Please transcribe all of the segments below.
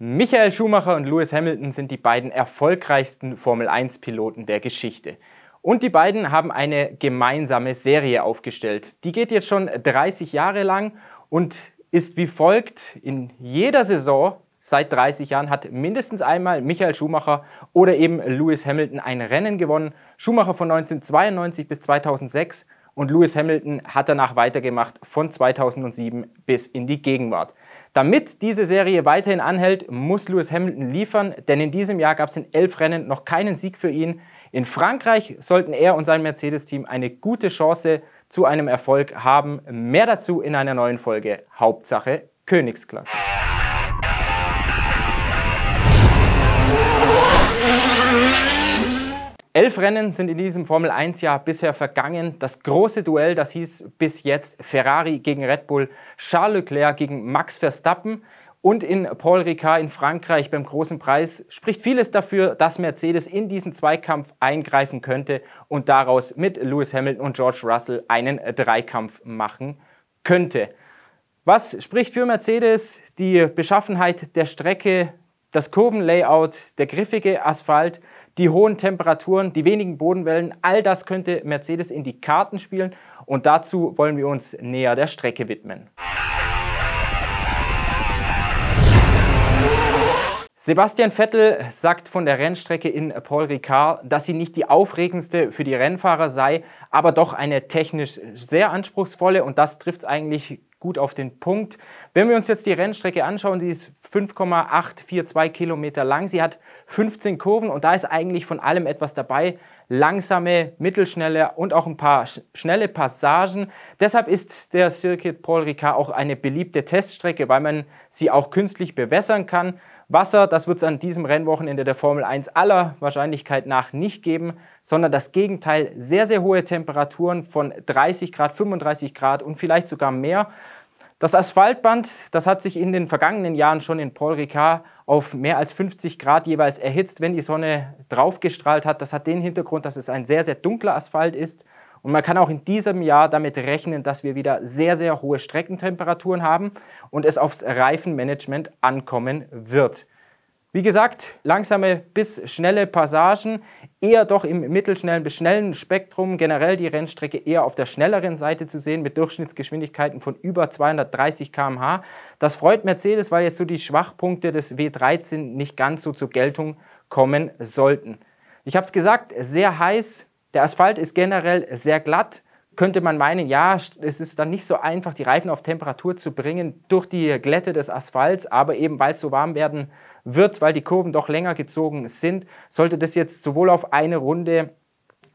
Michael Schumacher und Lewis Hamilton sind die beiden erfolgreichsten Formel-1-Piloten der Geschichte. Und die beiden haben eine gemeinsame Serie aufgestellt. Die geht jetzt schon 30 Jahre lang und ist wie folgt. In jeder Saison seit 30 Jahren hat mindestens einmal Michael Schumacher oder eben Lewis Hamilton ein Rennen gewonnen. Schumacher von 1992 bis 2006 und Lewis Hamilton hat danach weitergemacht von 2007 bis in die Gegenwart. Damit diese Serie weiterhin anhält, muss Lewis Hamilton liefern, denn in diesem Jahr gab es in elf Rennen noch keinen Sieg für ihn. In Frankreich sollten er und sein Mercedes-Team eine gute Chance zu einem Erfolg haben. Mehr dazu in einer neuen Folge. Hauptsache Königsklasse. Elf Rennen sind in diesem Formel 1-Jahr bisher vergangen. Das große Duell, das hieß bis jetzt Ferrari gegen Red Bull, Charles Leclerc gegen Max Verstappen. Und in Paul Ricard in Frankreich beim großen Preis spricht vieles dafür, dass Mercedes in diesen Zweikampf eingreifen könnte und daraus mit Lewis Hamilton und George Russell einen Dreikampf machen könnte. Was spricht für Mercedes? Die Beschaffenheit der Strecke, das Kurvenlayout, der griffige Asphalt, die hohen Temperaturen, die wenigen Bodenwellen, all das könnte Mercedes in die Karten spielen und dazu wollen wir uns näher der Strecke widmen. Sebastian Vettel sagt von der Rennstrecke in Paul Ricard, dass sie nicht die aufregendste für die Rennfahrer sei, aber doch eine technisch sehr anspruchsvolle und das trifft es eigentlich gut auf den Punkt. Wenn wir uns jetzt die Rennstrecke anschauen, die ist 5,842 Kilometer lang. Sie hat 15 Kurven und da ist eigentlich von allem etwas dabei. Langsame, mittelschnelle und auch ein paar schnelle Passagen. Deshalb ist der Circuit Paul Ricard auch eine beliebte Teststrecke, weil man sie auch künstlich bewässern kann. Wasser, das wird es an diesem Rennwochenende der Formel 1 aller Wahrscheinlichkeit nach nicht geben, sondern das Gegenteil, sehr, sehr hohe Temperaturen von 30 Grad, 35 Grad und vielleicht sogar mehr. Das Asphaltband, das hat sich in den vergangenen Jahren schon in Paul Ricard auf mehr als 50 Grad jeweils erhitzt, wenn die Sonne draufgestrahlt hat. Das hat den Hintergrund, dass es ein sehr, sehr dunkler Asphalt ist und man kann auch in diesem Jahr damit rechnen, dass wir wieder sehr, sehr hohe Streckentemperaturen haben und es aufs Reifenmanagement ankommen wird. Wie gesagt, langsame bis schnelle Passagen, eher doch im mittelschnellen bis schnellen Spektrum, generell die Rennstrecke eher auf der schnelleren Seite zu sehen mit Durchschnittsgeschwindigkeiten von über 230 km/h. Das freut Mercedes, weil jetzt so die Schwachpunkte des W13 nicht ganz so zur Geltung kommen sollten. Ich habe es gesagt, sehr heiß, der Asphalt ist generell sehr glatt. Könnte man meinen, ja, es ist dann nicht so einfach, die Reifen auf Temperatur zu bringen durch die Glätte des Asphalts, aber eben weil es so warm werden wird, weil die Kurven doch länger gezogen sind, sollte das jetzt sowohl auf eine Runde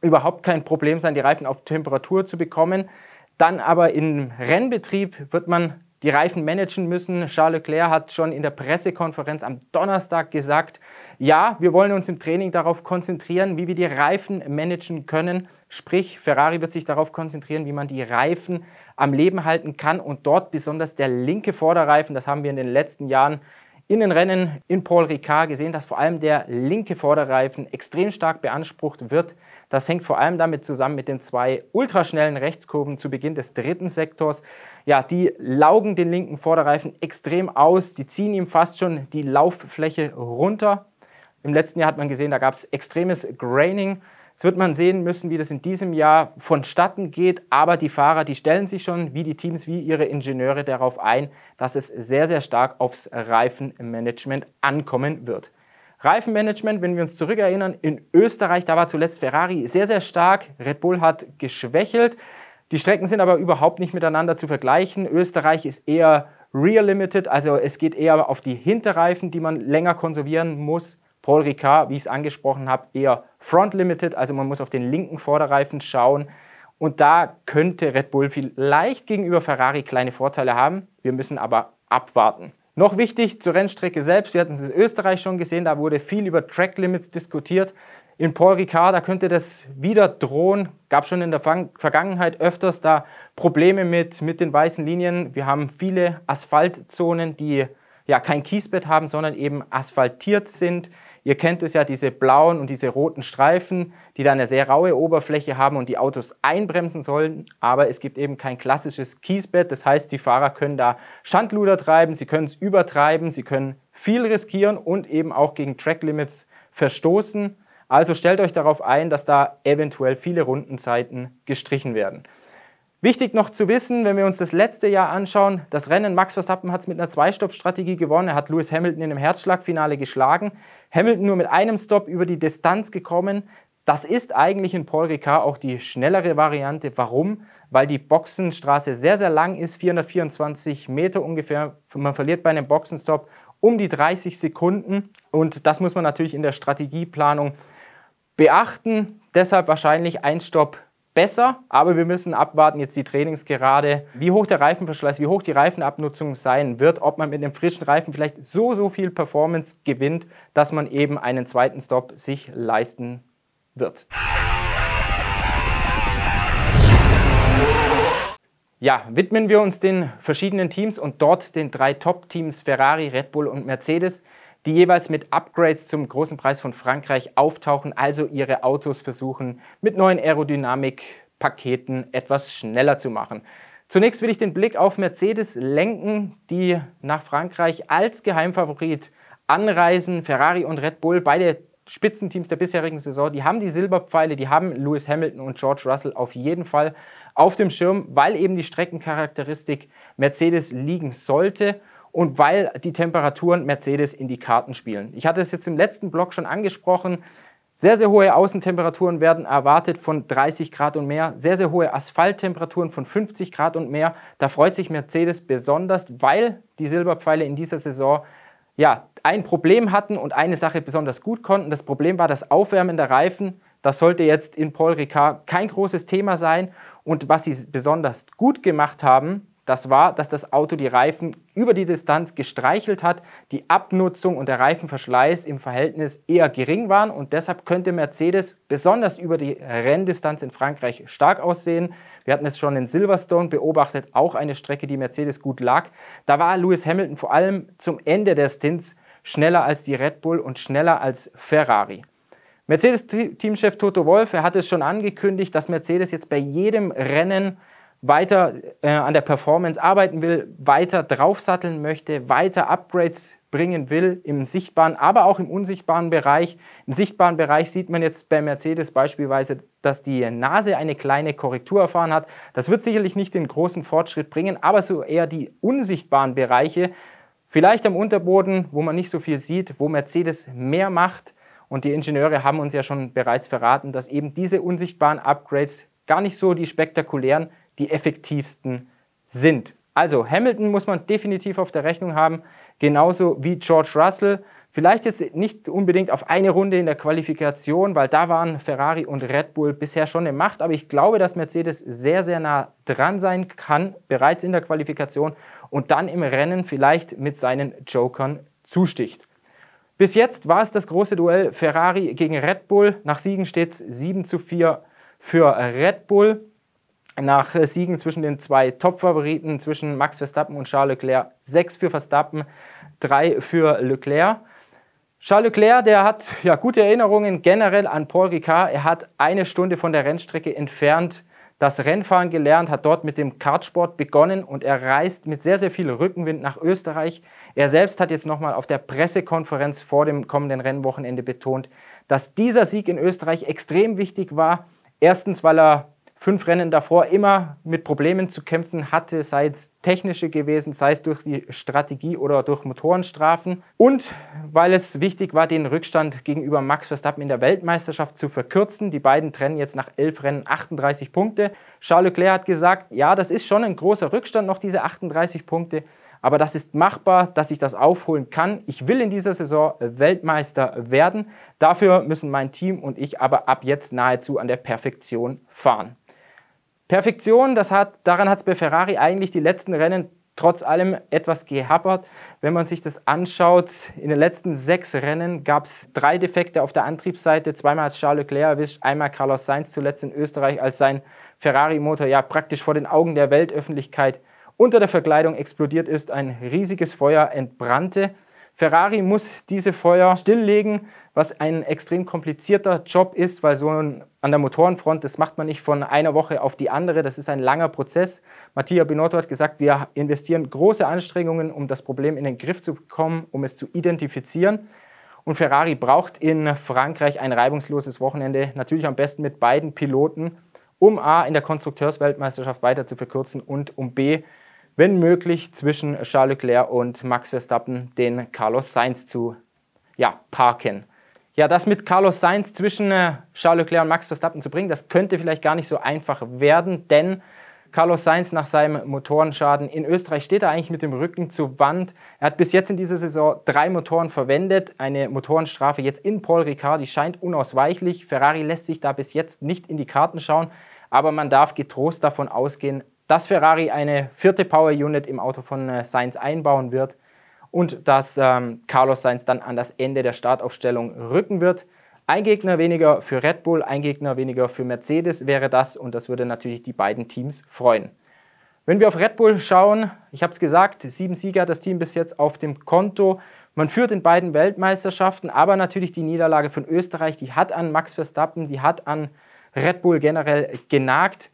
überhaupt kein Problem sein, die Reifen auf Temperatur zu bekommen. Dann aber im Rennbetrieb wird man die Reifen managen müssen. Charles Leclerc hat schon in der Pressekonferenz am Donnerstag gesagt, ja, wir wollen uns im Training darauf konzentrieren, wie wir die Reifen managen können. Sprich, Ferrari wird sich darauf konzentrieren, wie man die Reifen am Leben halten kann und dort besonders der linke Vorderreifen, das haben wir in den letzten Jahren in den Rennen in Paul Ricard gesehen, dass vor allem der linke Vorderreifen extrem stark beansprucht wird. Das hängt vor allem damit zusammen mit den zwei ultraschnellen Rechtskurven zu Beginn des dritten Sektors. Ja, die laugen den linken Vorderreifen extrem aus, die ziehen ihm fast schon die Lauffläche runter. Im letzten Jahr hat man gesehen, da gab es extremes Graining. Jetzt wird man sehen müssen, wie das in diesem Jahr vonstatten geht. Aber die Fahrer, die stellen sich schon, wie die Teams, wie ihre Ingenieure darauf ein, dass es sehr, sehr stark aufs Reifenmanagement ankommen wird. Reifenmanagement, wenn wir uns zurückerinnern, in Österreich, da war zuletzt Ferrari sehr, sehr stark. Red Bull hat geschwächelt. Die Strecken sind aber überhaupt nicht miteinander zu vergleichen. Österreich ist eher Rear Limited, also es geht eher auf die Hinterreifen, die man länger konservieren muss. Paul Ricard, wie ich es angesprochen habe, eher Front Limited, also man muss auf den linken Vorderreifen schauen. Und da könnte Red Bull vielleicht gegenüber Ferrari kleine Vorteile haben. Wir müssen aber abwarten. Noch wichtig zur Rennstrecke selbst, wir hatten es in Österreich schon gesehen, da wurde viel über Track Limits diskutiert. In Paul Ricard, da könnte das wieder drohen. Gab schon in der Vergangenheit öfters da Probleme mit, mit den weißen Linien. Wir haben viele Asphaltzonen, die ja kein Kiesbett haben, sondern eben asphaltiert sind. Ihr kennt es ja, diese blauen und diese roten Streifen, die dann eine sehr raue Oberfläche haben und die Autos einbremsen sollen. Aber es gibt eben kein klassisches Kiesbett. Das heißt, die Fahrer können da Schandluder treiben, sie können es übertreiben, sie können viel riskieren und eben auch gegen Tracklimits verstoßen. Also stellt euch darauf ein, dass da eventuell viele Rundenzeiten gestrichen werden. Wichtig noch zu wissen, wenn wir uns das letzte Jahr anschauen, das Rennen Max Verstappen hat es mit einer Zwei-Stopp-Strategie gewonnen. Er hat Lewis Hamilton in einem Herzschlagfinale geschlagen. Hamilton nur mit einem Stop über die Distanz gekommen. Das ist eigentlich in Paul Ricard auch die schnellere Variante. Warum? Weil die Boxenstraße sehr, sehr lang ist, 424 Meter ungefähr. Man verliert bei einem Boxenstopp um die 30 Sekunden. Und das muss man natürlich in der Strategieplanung beachten. Deshalb wahrscheinlich ein Stopp besser, aber wir müssen abwarten, jetzt die Trainingsgerade, wie hoch der Reifenverschleiß, wie hoch die Reifenabnutzung sein wird, ob man mit einem frischen Reifen vielleicht so, so viel Performance gewinnt, dass man eben einen zweiten Stop sich leisten wird. Ja, widmen wir uns den verschiedenen Teams und dort den drei Top-Teams Ferrari, Red Bull und Mercedes die jeweils mit Upgrades zum großen Preis von Frankreich auftauchen, also ihre Autos versuchen mit neuen Aerodynamikpaketen etwas schneller zu machen. Zunächst will ich den Blick auf Mercedes lenken, die nach Frankreich als Geheimfavorit anreisen. Ferrari und Red Bull, beide Spitzenteams der bisherigen Saison, die haben die Silberpfeile, die haben Lewis Hamilton und George Russell auf jeden Fall auf dem Schirm, weil eben die Streckencharakteristik Mercedes liegen sollte und weil die Temperaturen Mercedes in die Karten spielen. Ich hatte es jetzt im letzten Block schon angesprochen. Sehr, sehr hohe Außentemperaturen werden erwartet von 30 Grad und mehr. Sehr, sehr hohe Asphalttemperaturen von 50 Grad und mehr. Da freut sich Mercedes besonders, weil die Silberpfeile in dieser Saison ja, ein Problem hatten und eine Sache besonders gut konnten. Das Problem war das Aufwärmen der Reifen. Das sollte jetzt in Paul Ricard kein großes Thema sein. Und was sie besonders gut gemacht haben, das war, dass das Auto die Reifen über die Distanz gestreichelt hat, die Abnutzung und der Reifenverschleiß im Verhältnis eher gering waren und deshalb könnte Mercedes besonders über die Renndistanz in Frankreich stark aussehen. Wir hatten es schon in Silverstone beobachtet, auch eine Strecke, die Mercedes gut lag. Da war Lewis Hamilton vor allem zum Ende der Stints schneller als die Red Bull und schneller als Ferrari. Mercedes-Teamchef Toto Wolff, er hat es schon angekündigt, dass Mercedes jetzt bei jedem Rennen weiter äh, an der Performance arbeiten will, weiter draufsatteln möchte, weiter Upgrades bringen will im sichtbaren, aber auch im unsichtbaren Bereich. Im sichtbaren Bereich sieht man jetzt bei Mercedes beispielsweise, dass die Nase eine kleine Korrektur erfahren hat. Das wird sicherlich nicht den großen Fortschritt bringen, aber so eher die unsichtbaren Bereiche, vielleicht am Unterboden, wo man nicht so viel sieht, wo Mercedes mehr macht. Und die Ingenieure haben uns ja schon bereits verraten, dass eben diese unsichtbaren Upgrades gar nicht so die spektakulären die effektivsten sind. Also Hamilton muss man definitiv auf der Rechnung haben, genauso wie George Russell. Vielleicht jetzt nicht unbedingt auf eine Runde in der Qualifikation, weil da waren Ferrari und Red Bull bisher schon eine Macht, aber ich glaube, dass Mercedes sehr, sehr nah dran sein kann, bereits in der Qualifikation und dann im Rennen vielleicht mit seinen Jokern zusticht. Bis jetzt war es das große Duell Ferrari gegen Red Bull. Nach Siegen steht es 7 zu 4 für Red Bull nach äh, Siegen zwischen den zwei Top-Favoriten, zwischen Max Verstappen und Charles Leclerc. Sechs für Verstappen, drei für Leclerc. Charles Leclerc, der hat ja, gute Erinnerungen generell an Paul Ricard. Er hat eine Stunde von der Rennstrecke entfernt das Rennfahren gelernt, hat dort mit dem Kartsport begonnen und er reist mit sehr, sehr viel Rückenwind nach Österreich. Er selbst hat jetzt nochmal auf der Pressekonferenz vor dem kommenden Rennwochenende betont, dass dieser Sieg in Österreich extrem wichtig war. Erstens, weil er fünf Rennen davor immer mit Problemen zu kämpfen hatte, sei es technische gewesen, sei es durch die Strategie oder durch Motorenstrafen. Und weil es wichtig war, den Rückstand gegenüber Max Verstappen in der Weltmeisterschaft zu verkürzen. Die beiden trennen jetzt nach elf Rennen 38 Punkte. Charles Leclerc hat gesagt, ja, das ist schon ein großer Rückstand, noch diese 38 Punkte. Aber das ist machbar, dass ich das aufholen kann. Ich will in dieser Saison Weltmeister werden. Dafür müssen mein Team und ich aber ab jetzt nahezu an der Perfektion fahren. Perfektion, das hat, daran hat es bei Ferrari eigentlich die letzten Rennen trotz allem etwas gehappert. Wenn man sich das anschaut, in den letzten sechs Rennen gab es drei Defekte auf der Antriebsseite. Zweimal hat Charles Leclerc erwischt, einmal Carlos Sainz zuletzt in Österreich, als sein Ferrari-Motor ja praktisch vor den Augen der Weltöffentlichkeit unter der Verkleidung explodiert ist, ein riesiges Feuer entbrannte. Ferrari muss diese Feuer stilllegen, was ein extrem komplizierter Job ist, weil so ein, an der Motorenfront, das macht man nicht von einer Woche auf die andere, das ist ein langer Prozess. Mattia Binotto hat gesagt, wir investieren große Anstrengungen, um das Problem in den Griff zu bekommen, um es zu identifizieren. Und Ferrari braucht in Frankreich ein reibungsloses Wochenende, natürlich am besten mit beiden Piloten, um A in der Konstrukteursweltmeisterschaft weiter zu verkürzen und um B, wenn möglich, zwischen Charles Leclerc und Max Verstappen den Carlos Sainz zu ja, parken. Ja, das mit Carlos Sainz zwischen äh, Charles Leclerc und Max Verstappen zu bringen, das könnte vielleicht gar nicht so einfach werden, denn Carlos Sainz nach seinem Motorenschaden in Österreich steht er eigentlich mit dem Rücken zur Wand. Er hat bis jetzt in dieser Saison drei Motoren verwendet. Eine Motorenstrafe jetzt in Paul Ricard, die scheint unausweichlich. Ferrari lässt sich da bis jetzt nicht in die Karten schauen, aber man darf getrost davon ausgehen, dass Ferrari eine vierte Power Unit im Auto von äh, Sainz einbauen wird und dass ähm, Carlos Sainz dann an das Ende der Startaufstellung rücken wird. Ein Gegner weniger für Red Bull, ein Gegner weniger für Mercedes wäre das und das würde natürlich die beiden Teams freuen. Wenn wir auf Red Bull schauen, ich habe es gesagt, sieben Sieger hat das Team bis jetzt auf dem Konto. Man führt in beiden Weltmeisterschaften, aber natürlich die Niederlage von Österreich, die hat an Max Verstappen, die hat an Red Bull generell genagt.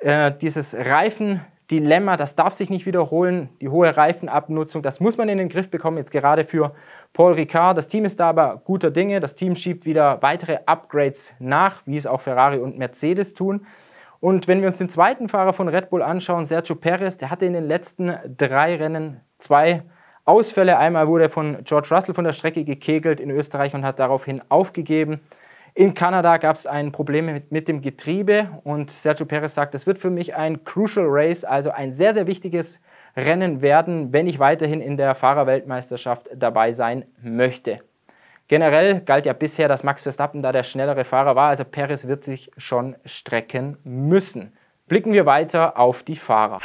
Äh, dieses Reifen Dilemma, das darf sich nicht wiederholen. Die hohe Reifenabnutzung, das muss man in den Griff bekommen, jetzt gerade für Paul Ricard. Das Team ist da aber guter Dinge. Das Team schiebt wieder weitere Upgrades nach, wie es auch Ferrari und Mercedes tun. Und wenn wir uns den zweiten Fahrer von Red Bull anschauen, Sergio Perez, der hatte in den letzten drei Rennen zwei Ausfälle. Einmal wurde er von George Russell von der Strecke gekegelt in Österreich und hat daraufhin aufgegeben. In Kanada gab es ein Problem mit, mit, dem Getriebe und Sergio Perez sagt, es wird für mich ein Crucial Race, also ein sehr, sehr wichtiges Rennen werden, wenn ich weiterhin in der Fahrerweltmeisterschaft dabei sein möchte. Generell galt ja bisher, dass Max Verstappen da der schnellere Fahrer war, also Perez wird sich schon strecken müssen. Blicken wir weiter auf die Fahrer.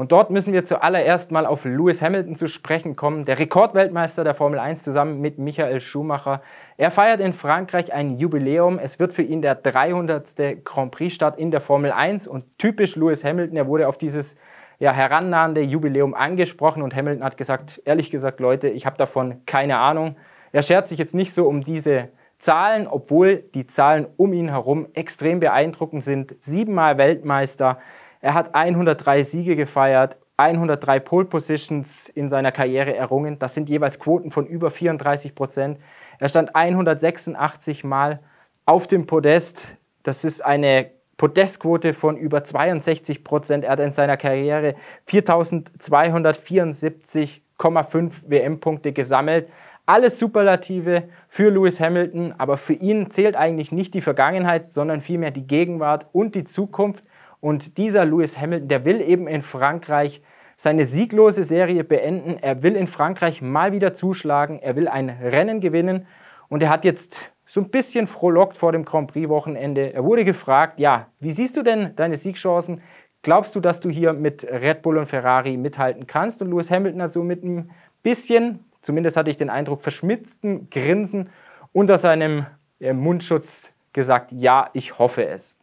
Und dort müssen wir zuallererst mal auf Lewis Hamilton zu sprechen kommen, der Rekordweltmeister der Formel 1 zusammen mit Michael Schumacher. Er feiert in Frankreich ein Jubiläum. Es wird für ihn der 300. Grand Prix-Start in der Formel 1 und typisch Lewis Hamilton, er wurde auf dieses ja, herannahende Jubiläum angesprochen und Hamilton hat gesagt, ehrlich gesagt, Leute, ich habe davon keine Ahnung. Er schert sich jetzt nicht so um diese Zahlen, obwohl die Zahlen um ihn herum extrem beeindruckend sind. Siebenmal Weltmeister, er hat 103 Siege gefeiert, 103 Pole Positions in seiner Karriere errungen. Das sind jeweils Quoten von über 34 Prozent. Er stand 186 Mal auf dem Podest. Das ist eine Podestquote von über 62 Prozent. Er hat in seiner Karriere 4274,5 WM-Punkte gesammelt. Alles Superlative für Lewis Hamilton, aber für ihn zählt eigentlich nicht die Vergangenheit, sondern vielmehr die Gegenwart und die Zukunft. Und dieser Lewis Hamilton, der will eben in Frankreich seine sieglose Serie beenden. Er will in Frankreich mal wieder zuschlagen. Er will ein Rennen gewinnen. Und er hat jetzt so ein bisschen frohlockt vor dem Grand Prix-Wochenende. Er wurde gefragt, ja, wie siehst du denn deine Siegchancen? Glaubst du, dass du hier mit Red Bull und Ferrari mithalten kannst? Und Lewis Hamilton hat so mit ein bisschen, zumindest hatte ich den Eindruck, verschmitzten Grinsen unter seinem äh, Mundschutz gesagt, ja, ich hoffe es.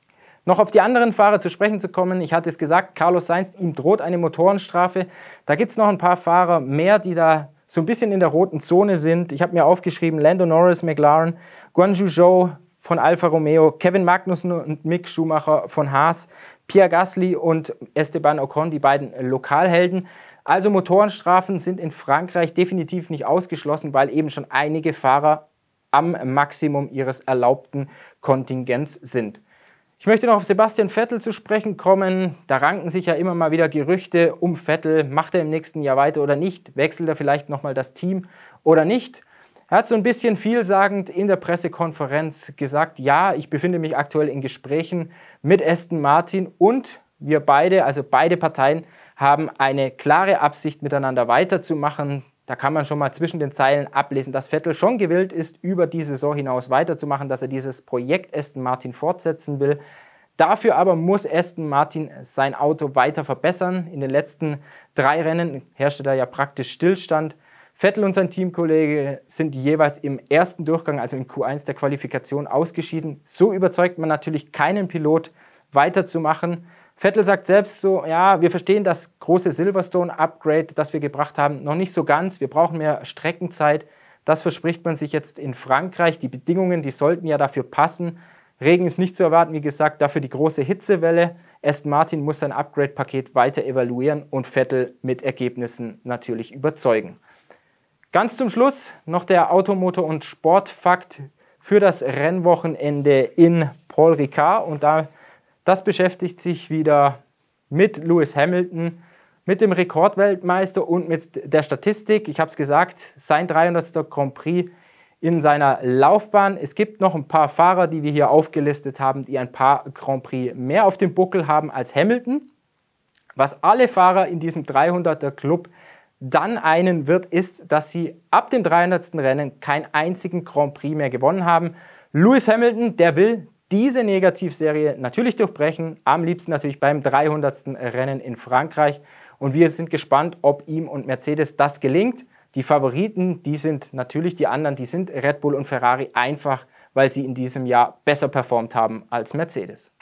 Noch auf die anderen Fahrer zu sprechen zu kommen, ich hatte es gesagt, Carlos Sainz, ihm droht eine Motorenstrafe. Da gibt es noch ein paar Fahrer mehr, die da so ein bisschen in der roten Zone sind. Ich habe mir aufgeschrieben, Lando Norris, McLaren, Guanju Zhou von Alfa Romeo, Kevin Magnussen und Mick Schumacher von Haas, Pierre Gasly und Esteban Ocon, die beiden Lokalhelden. Also Motorenstrafen sind in Frankreich definitiv nicht ausgeschlossen, weil eben schon einige Fahrer am Maximum ihres erlaubten Kontingents sind. Ich möchte noch auf Sebastian Vettel zu sprechen kommen. Da ranken sich ja immer mal wieder Gerüchte um Vettel. Macht er im nächsten Jahr weiter oder nicht? Wechselt er vielleicht nochmal das Team oder nicht? Er hat so ein bisschen vielsagend in der Pressekonferenz gesagt, ja, ich befinde mich aktuell in Gesprächen mit Aston Martin und wir beide, also beide Parteien, haben eine klare Absicht, miteinander weiterzumachen. Da kann man schon mal zwischen den Zeilen ablesen, dass Vettel schon gewillt ist, über die Saison hinaus weiterzumachen, dass er dieses Projekt Aston Martin fortsetzen will. Dafür aber muss Aston Martin sein Auto weiter verbessern. In den letzten drei Rennen herrschte da ja praktisch Stillstand. Vettel und sein Teamkollege sind jeweils im ersten Durchgang, also in Q1 der Qualifikation, ausgeschieden. So überzeugt man natürlich keinen Pilot weiterzumachen. Vettel sagt selbst so, ja, wir verstehen das große Silverstone-Upgrade, das wir gebracht haben, noch nicht so ganz. Wir brauchen mehr Streckenzeit. Das verspricht man sich jetzt in Frankreich. Die Bedingungen, die sollten ja dafür passen. Regen ist nicht zu erwarten, wie gesagt, dafür die große Hitzewelle. Aston Martin muss sein Upgrade-Paket weiter evaluieren und Vettel mit Ergebnissen natürlich überzeugen. Ganz zum Schluss noch der Automotor- und Sportfakt für das Rennwochenende in Paul Ricard. Und da, das beschäftigt sich wieder mit Lewis Hamilton, mit dem Rekordweltmeister und mit der Statistik. Ich habe es gesagt, sein 300. Grand Prix in seiner Laufbahn. Es gibt noch ein paar Fahrer, die wir hier aufgelistet haben, die ein paar Grand Prix mehr auf dem Buckel haben als Hamilton. Was alle Fahrer in diesem 300er Club dann einen wird, ist, dass sie ab dem 300. Rennen keinen einzigen Grand Prix mehr gewonnen haben. Lewis Hamilton, der will diese Negativserie natürlich durchbrechen, am liebsten natürlich beim 300. Rennen in Frankreich. Und wir sind gespannt, ob ihm und Mercedes das gelingt. Die Favoriten, die sind natürlich die anderen, die sind Red Bull und Ferrari einfach, weil sie in diesem Jahr besser performt haben als Mercedes.